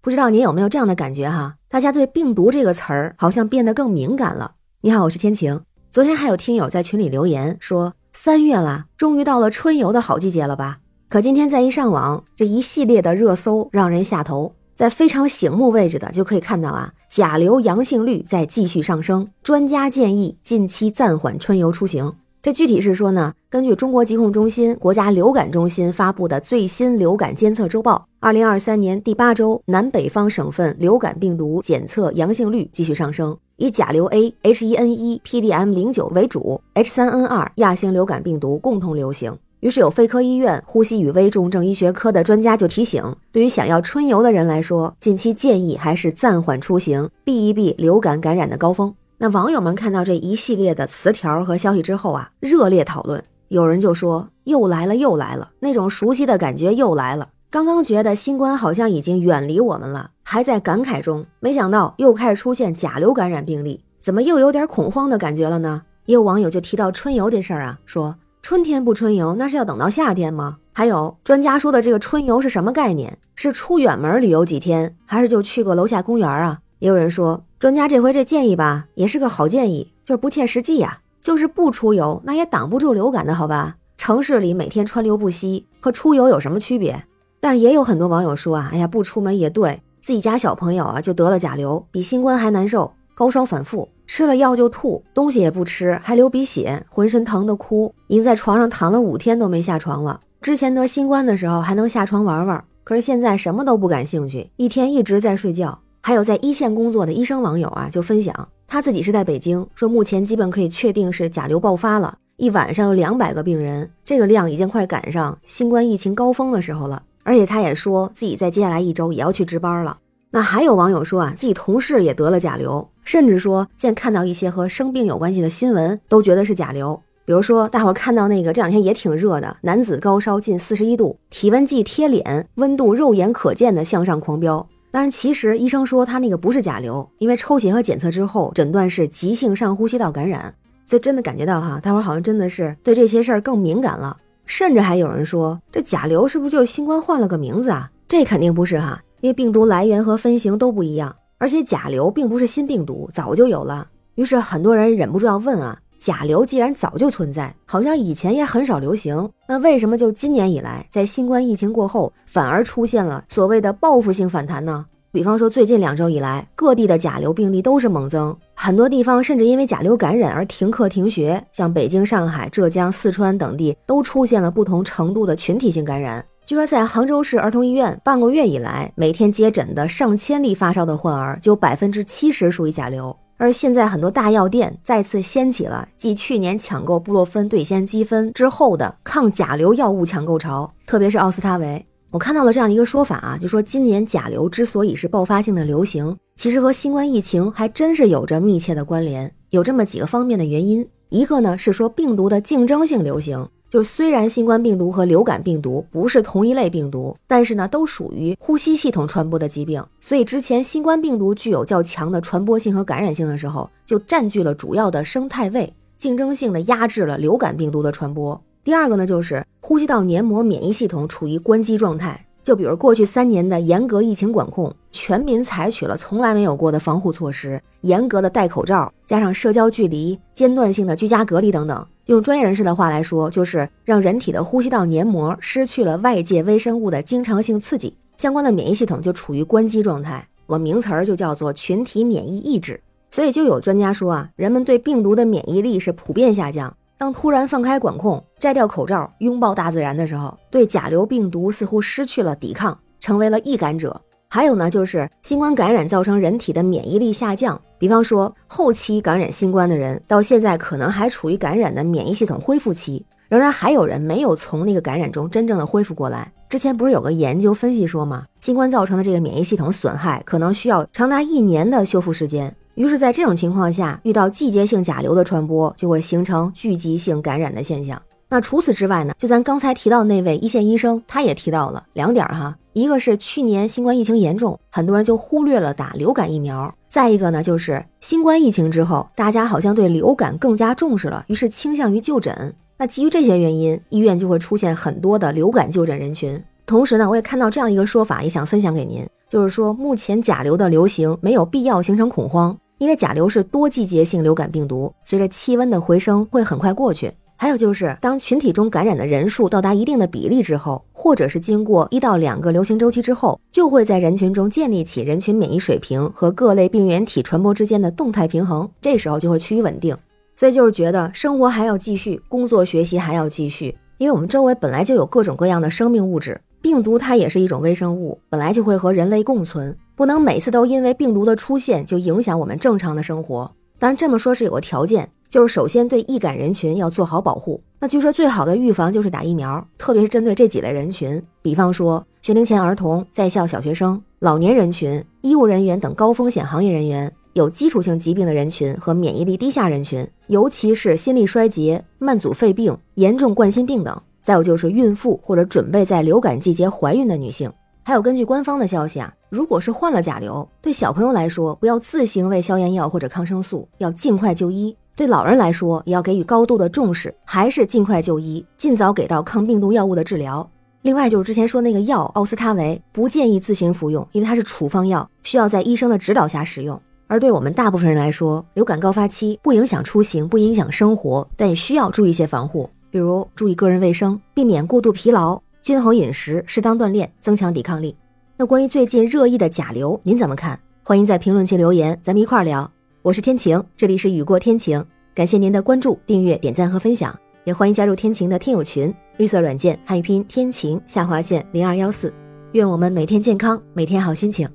不知道您有没有这样的感觉哈？大家对病毒这个词儿好像变得更敏感了。你好，我是天晴。昨天还有听友在群里留言说，三月了，终于到了春游的好季节了吧？可今天再一上网，这一系列的热搜让人下头。在非常醒目位置的就可以看到啊，甲流阳性率在继续上升，专家建议近期暂缓春游出行。这具体是说呢，根据中国疾控中心、国家流感中心发布的最新流感监测周报，二零二三年第八周南北方省份流感病毒检测阳性率继续上升，以甲流 A、H1N1、PDM 零九为主，H3N2 亚型流感病毒共同流行。于是有肺科医院呼吸与危重症医学科的专家就提醒，对于想要春游的人来说，近期建议还是暂缓出行，避一避流感感染的高峰。那网友们看到这一系列的词条和消息之后啊，热烈讨论。有人就说又来了又来了，那种熟悉的感觉又来了。刚刚觉得新冠好像已经远离我们了，还在感慨中，没想到又开始出现甲流感染病例，怎么又有点恐慌的感觉了呢？也有网友就提到春游这事儿啊，说春天不春游，那是要等到夏天吗？还有专家说的这个春游是什么概念？是出远门旅游几天，还是就去个楼下公园啊？也有人说。专家这回这建议吧，也是个好建议，就是不切实际呀。就是不出游，那也挡不住流感的，好吧？城市里每天川流不息，和出游有什么区别？但是也有很多网友说啊，哎呀，不出门也对，自己家小朋友啊就得了甲流，比新冠还难受，高烧反复，吃了药就吐，东西也不吃，还流鼻血，浑身疼的哭，已经在床上躺了五天都没下床了。之前得新冠的时候还能下床玩玩，可是现在什么都不感兴趣，一天一直在睡觉。还有在一线工作的医生网友啊，就分享他自己是在北京，说目前基本可以确定是甲流爆发了，一晚上有两百个病人，这个量已经快赶上新冠疫情高峰的时候了。而且他也说自己在接下来一周也要去值班了。那还有网友说啊，自己同事也得了甲流，甚至说现在看到一些和生病有关系的新闻，都觉得是甲流。比如说大伙儿看到那个这两天也挺热的男子高烧近四十一度，体温计贴脸，温度肉眼可见的向上狂飙。但是其实医生说他那个不是甲流，因为抽血和检测之后诊断是急性上呼吸道感染，所以真的感觉到哈，大伙好像真的是对这些事儿更敏感了。甚至还有人说这甲流是不是就新冠换了个名字啊？这肯定不是哈，因为病毒来源和分型都不一样，而且甲流并不是新病毒，早就有了。于是很多人忍不住要问啊。甲流既然早就存在，好像以前也很少流行，那为什么就今年以来，在新冠疫情过后，反而出现了所谓的报复性反弹呢？比方说，最近两周以来，各地的甲流病例都是猛增，很多地方甚至因为甲流感染而停课停学，像北京、上海、浙江、四川等地都出现了不同程度的群体性感染。据说，在杭州市儿童医院，半个月以来，每天接诊的上千例发烧的患儿，就百分之七十属于甲流。而现在，很多大药店再次掀起了继去年抢购布洛芬对先积分之后的抗甲流药物抢购潮，特别是奥司他韦。我看到了这样一个说法啊，就说今年甲流之所以是爆发性的流行，其实和新冠疫情还真是有着密切的关联，有这么几个方面的原因。一个呢是说病毒的竞争性流行。就是虽然新冠病毒和流感病毒不是同一类病毒，但是呢，都属于呼吸系统传播的疾病。所以之前新冠病毒具有较强的传播性和感染性的时候，就占据了主要的生态位，竞争性的压制了流感病毒的传播。第二个呢，就是呼吸道黏膜免疫系统处于关机状态。就比如过去三年的严格疫情管控，全民采取了从来没有过的防护措施，严格的戴口罩，加上社交距离、间断性的居家隔离等等。用专业人士的话来说，就是让人体的呼吸道黏膜失去了外界微生物的经常性刺激，相关的免疫系统就处于关机状态。我名词儿就叫做群体免疫抑制。所以就有专家说啊，人们对病毒的免疫力是普遍下降。当突然放开管控，摘掉口罩，拥抱大自然的时候，对甲流病毒似乎失去了抵抗，成为了易感者。还有呢，就是新冠感染造成人体的免疫力下降。比方说，后期感染新冠的人，到现在可能还处于感染的免疫系统恢复期，仍然还有人没有从那个感染中真正的恢复过来。之前不是有个研究分析说吗？新冠造成的这个免疫系统损害，可能需要长达一年的修复时间。于是，在这种情况下，遇到季节性甲流的传播，就会形成聚集性感染的现象。那除此之外呢？就咱刚才提到那位一线医生，他也提到了两点哈，一个是去年新冠疫情严重，很多人就忽略了打流感疫苗；再一个呢，就是新冠疫情之后，大家好像对流感更加重视了，于是倾向于就诊。那基于这些原因，医院就会出现很多的流感就诊人群。同时呢，我也看到这样一个说法，也想分享给您，就是说目前甲流的流行没有必要形成恐慌，因为甲流是多季节性流感病毒，随着气温的回升会很快过去。还有就是，当群体中感染的人数到达一定的比例之后，或者是经过一到两个流行周期之后，就会在人群中建立起人群免疫水平和各类病原体传播之间的动态平衡，这时候就会趋于稳定。所以就是觉得生活还要继续，工作学习还要继续，因为我们周围本来就有各种各样的生命物质，病毒它也是一种微生物，本来就会和人类共存，不能每次都因为病毒的出现就影响我们正常的生活。当然这么说是有个条件。就是首先对易感人群要做好保护。那据说最好的预防就是打疫苗，特别是针对这几类人群，比方说学龄前儿童、在校小学生、老年人群、医务人员等高风险行业人员、有基础性疾病的人群和免疫力低下人群，尤其是心力衰竭、慢阻肺病、严重冠心病等。再有就是孕妇或者准备在流感季节怀孕的女性。还有根据官方的消息啊，如果是患了甲流，对小朋友来说，不要自行喂消炎药或者抗生素，要尽快就医。对老人来说，也要给予高度的重视，还是尽快就医，尽早给到抗病毒药物的治疗。另外，就是之前说那个药奥司他韦，不建议自行服用，因为它是处方药，需要在医生的指导下使用。而对我们大部分人来说，流感高发期不影响出行，不影响生活，但也需要注意一些防护，比如注意个人卫生，避免过度疲劳，均衡饮食，适当锻炼，增强抵抗力。那关于最近热议的甲流，您怎么看？欢迎在评论区留言，咱们一块儿聊。我是天晴，这里是雨过天晴，感谢您的关注、订阅、点赞和分享，也欢迎加入天晴的听友群，绿色软件汉语拼天晴下划线零二幺四，愿我们每天健康，每天好心情，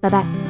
拜拜。